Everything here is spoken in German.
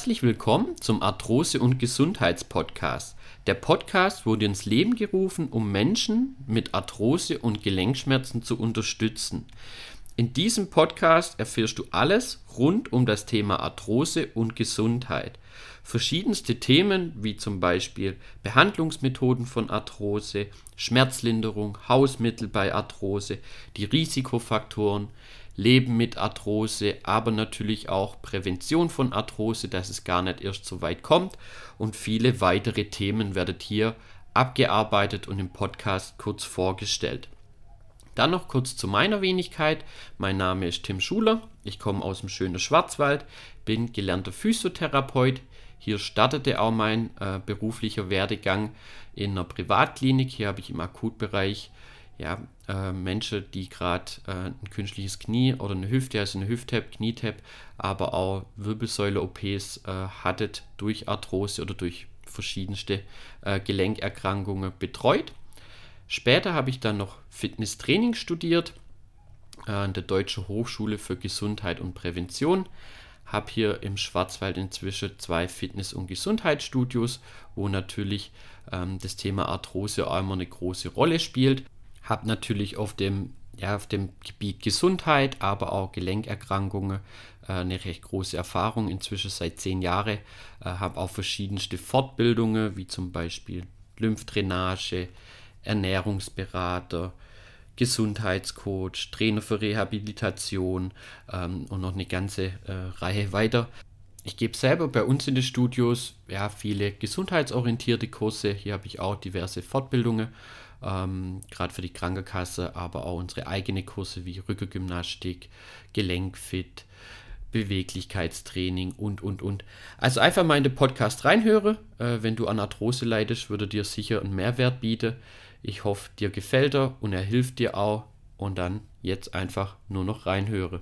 Herzlich willkommen zum Arthrose- und Gesundheitspodcast. Der Podcast wurde ins Leben gerufen, um Menschen mit Arthrose und Gelenkschmerzen zu unterstützen. In diesem Podcast erfährst du alles rund um das Thema Arthrose und Gesundheit. Verschiedenste Themen wie zum Beispiel Behandlungsmethoden von Arthrose, Schmerzlinderung, Hausmittel bei Arthrose, die Risikofaktoren, Leben mit Arthrose, aber natürlich auch Prävention von Arthrose, dass es gar nicht erst so weit kommt. Und viele weitere Themen werdet hier abgearbeitet und im Podcast kurz vorgestellt. Dann noch kurz zu meiner Wenigkeit. Mein Name ist Tim Schuler. Ich komme aus dem schönen Schwarzwald, bin gelernter Physiotherapeut. Hier startete auch mein äh, beruflicher Werdegang in einer Privatklinik. Hier habe ich im Akutbereich ja, äh, Menschen, die gerade äh, ein künstliches Knie oder eine Hüfte, also eine Hüft-Tap, Knie-Tap, aber auch Wirbelsäule-OPs äh, hattet durch Arthrose oder durch verschiedenste äh, Gelenkerkrankungen betreut. Später habe ich dann noch Fitnesstraining studiert äh, an der Deutschen Hochschule für Gesundheit und Prävention. Habe hier im Schwarzwald inzwischen zwei Fitness- und Gesundheitsstudios, wo natürlich ähm, das Thema Arthrose auch immer eine große Rolle spielt habe natürlich auf dem, ja, auf dem Gebiet Gesundheit, aber auch Gelenkerkrankungen äh, eine recht große Erfahrung, inzwischen seit zehn Jahren. Äh, habe auch verschiedenste Fortbildungen, wie zum Beispiel Lymphdrainage, Ernährungsberater, Gesundheitscoach, Trainer für Rehabilitation ähm, und noch eine ganze äh, Reihe weiter. Ich gebe selber bei uns in den Studios ja, viele gesundheitsorientierte Kurse. Hier habe ich auch diverse Fortbildungen ähm, gerade für die Krankenkasse, aber auch unsere eigene Kurse wie Rückengymnastik, Gelenkfit, Beweglichkeitstraining und, und, und. Also einfach mal in den Podcast reinhöre. Äh, wenn du an Arthrose leidest, würde dir sicher einen Mehrwert bieten. Ich hoffe, dir gefällt er und er hilft dir auch. Und dann jetzt einfach nur noch reinhöre.